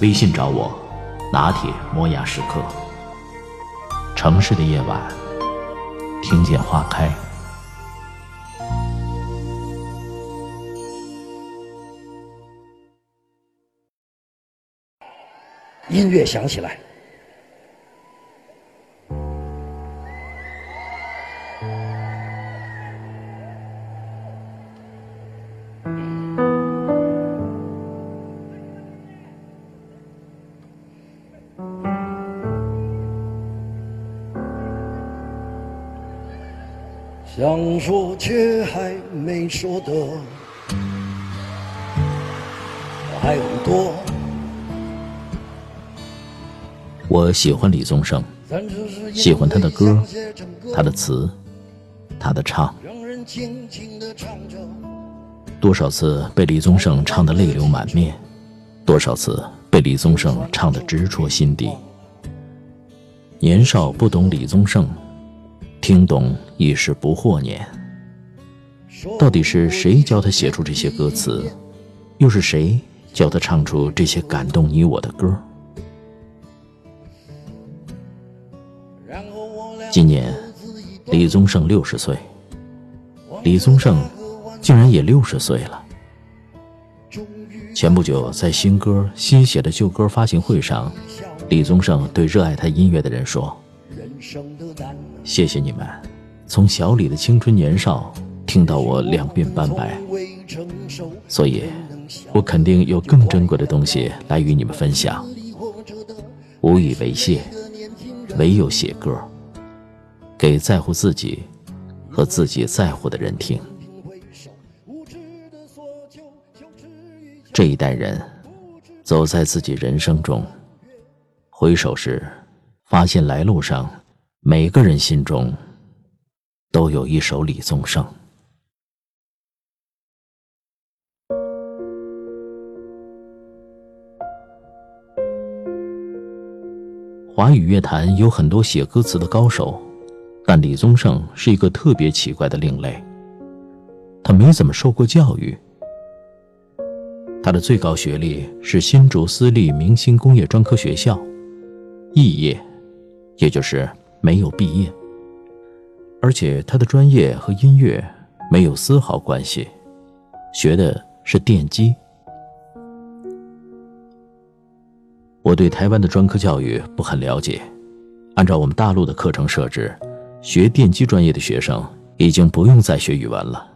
微信找我，拿铁磨牙时刻。城市的夜晚，听见花开。音乐响起来，想说却还没说的还很多。我喜欢李宗盛，喜欢他的歌，他的词，他的唱。多少次被李宗盛唱得泪流满面，多少次被李宗盛唱得直戳心底。年少不懂李宗盛，听懂已是不惑年。到底是谁教他写出这些歌词？又是谁教他唱出这些感动你我的歌？今年，李宗盛六十岁，李宗盛竟然也六十岁了。前不久，在新歌《新写的旧歌》发行会上，李宗盛对热爱他音乐的人说：“谢谢你们，从小李的青春年少听到我两鬓斑白，所以，我肯定有更珍贵的东西来与你们分享。无以为谢，唯有写歌，给在乎自己和自己在乎的人听。这一代人走在自己人生中，回首时，发现来路上每个人心中都有一首李宗盛。华语乐坛有很多写歌词的高手，但李宗盛是一个特别奇怪的另类。他没怎么受过教育，他的最高学历是新竹私立明星工业专科学校，肄业，也就是没有毕业。而且他的专业和音乐没有丝毫关系，学的是电机。我对台湾的专科教育不很了解，按照我们大陆的课程设置，学电机专业的学生已经不用再学语文了。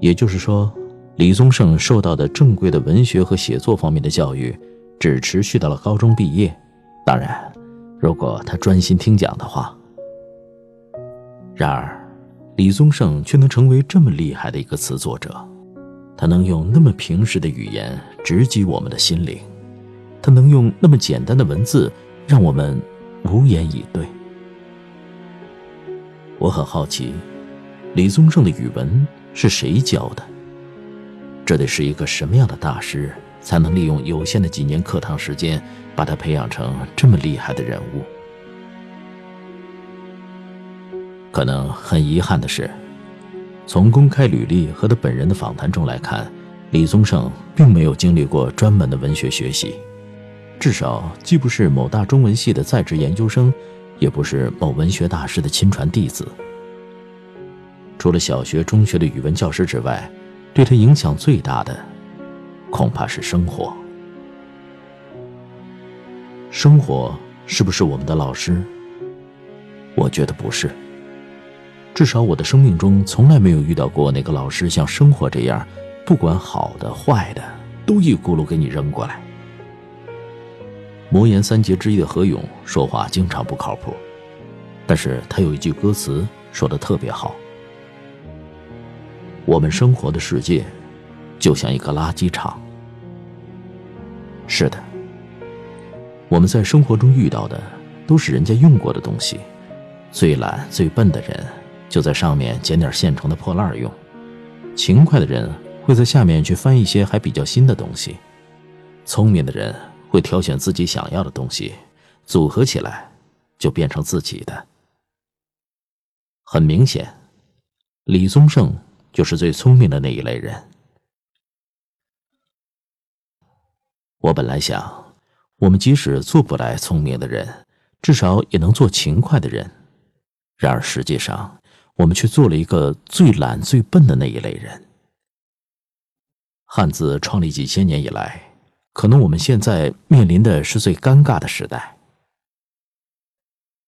也就是说，李宗盛受到的正规的文学和写作方面的教育，只持续到了高中毕业。当然，如果他专心听讲的话。然而，李宗盛却能成为这么厉害的一个词作者，他能用那么平实的语言直击我们的心灵，他能用那么简单的文字让我们无言以对。我很好奇，李宗盛的语文是谁教的？这得是一个什么样的大师，才能利用有限的几年课堂时间，把他培养成这么厉害的人物？可能很遗憾的是，从公开履历和他本人的访谈中来看，李宗盛并没有经历过专门的文学学习，至少既不是某大中文系的在职研究生，也不是某文学大师的亲传弟子。除了小学、中学的语文教师之外，对他影响最大的，恐怕是生活。生活是不是我们的老师？我觉得不是。至少我的生命中从来没有遇到过哪个老师像生活这样，不管好的坏的，都一咕噜给你扔过来。魔岩三杰之一的何勇说话经常不靠谱，但是他有一句歌词说的特别好：“我们生活的世界，就像一个垃圾场。”是的，我们在生活中遇到的都是人家用过的东西，最懒最笨的人就在上面捡点现成的破烂用，勤快的人会在下面去翻一些还比较新的东西，聪明的人会挑选自己想要的东西，组合起来就变成自己的。很明显，李宗盛就是最聪明的那一类人。我本来想，我们即使做不来聪明的人，至少也能做勤快的人。然而实际上，我们却做了一个最懒、最笨的那一类人。汉字创立几千年以来，可能我们现在面临的是最尴尬的时代。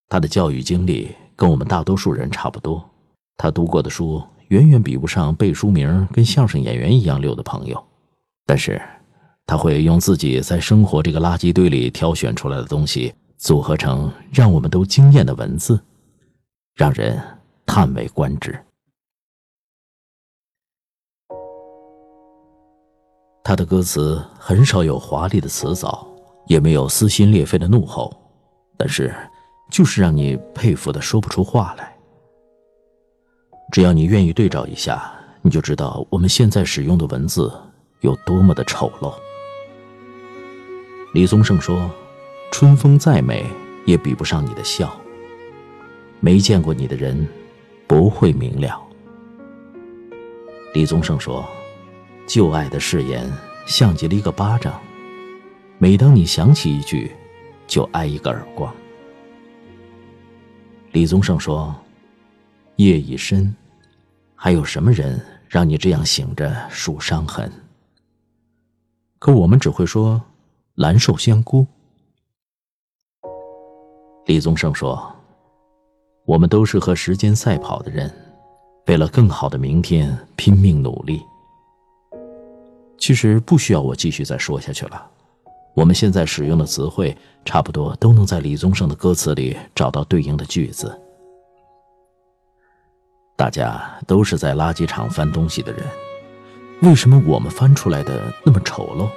他的教育经历跟我们大多数人差不多，他读过的书远远比不上背书名跟相声演员一样溜的朋友，但是。他会用自己在生活这个垃圾堆里挑选出来的东西，组合成让我们都惊艳的文字，让人叹为观止。他的歌词很少有华丽的辞藻，也没有撕心裂肺的怒吼，但是，就是让你佩服的说不出话来。只要你愿意对照一下，你就知道我们现在使用的文字有多么的丑陋。李宗盛说：“春风再美，也比不上你的笑。没见过你的人，不会明了。”李宗盛说：“旧爱的誓言，像极了一个巴掌，每当你想起一句，就挨一个耳光。”李宗盛说：“夜已深，还有什么人让你这样醒着数伤痕？”可我们只会说。蓝瘦香菇。李宗盛说：“我们都是和时间赛跑的人，为了更好的明天拼命努力。”其实不需要我继续再说下去了。我们现在使用的词汇，差不多都能在李宗盛的歌词里找到对应的句子。大家都是在垃圾场翻东西的人，为什么我们翻出来的那么丑陋？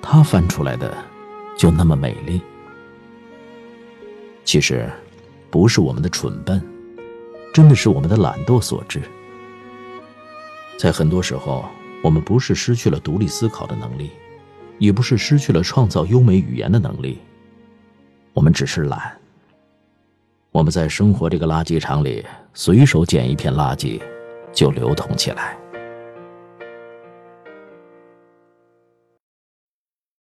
他翻出来的就那么美丽。其实，不是我们的蠢笨，真的是我们的懒惰所致。在很多时候，我们不是失去了独立思考的能力，也不是失去了创造优美语言的能力，我们只是懒。我们在生活这个垃圾场里，随手捡一片垃圾，就流通起来。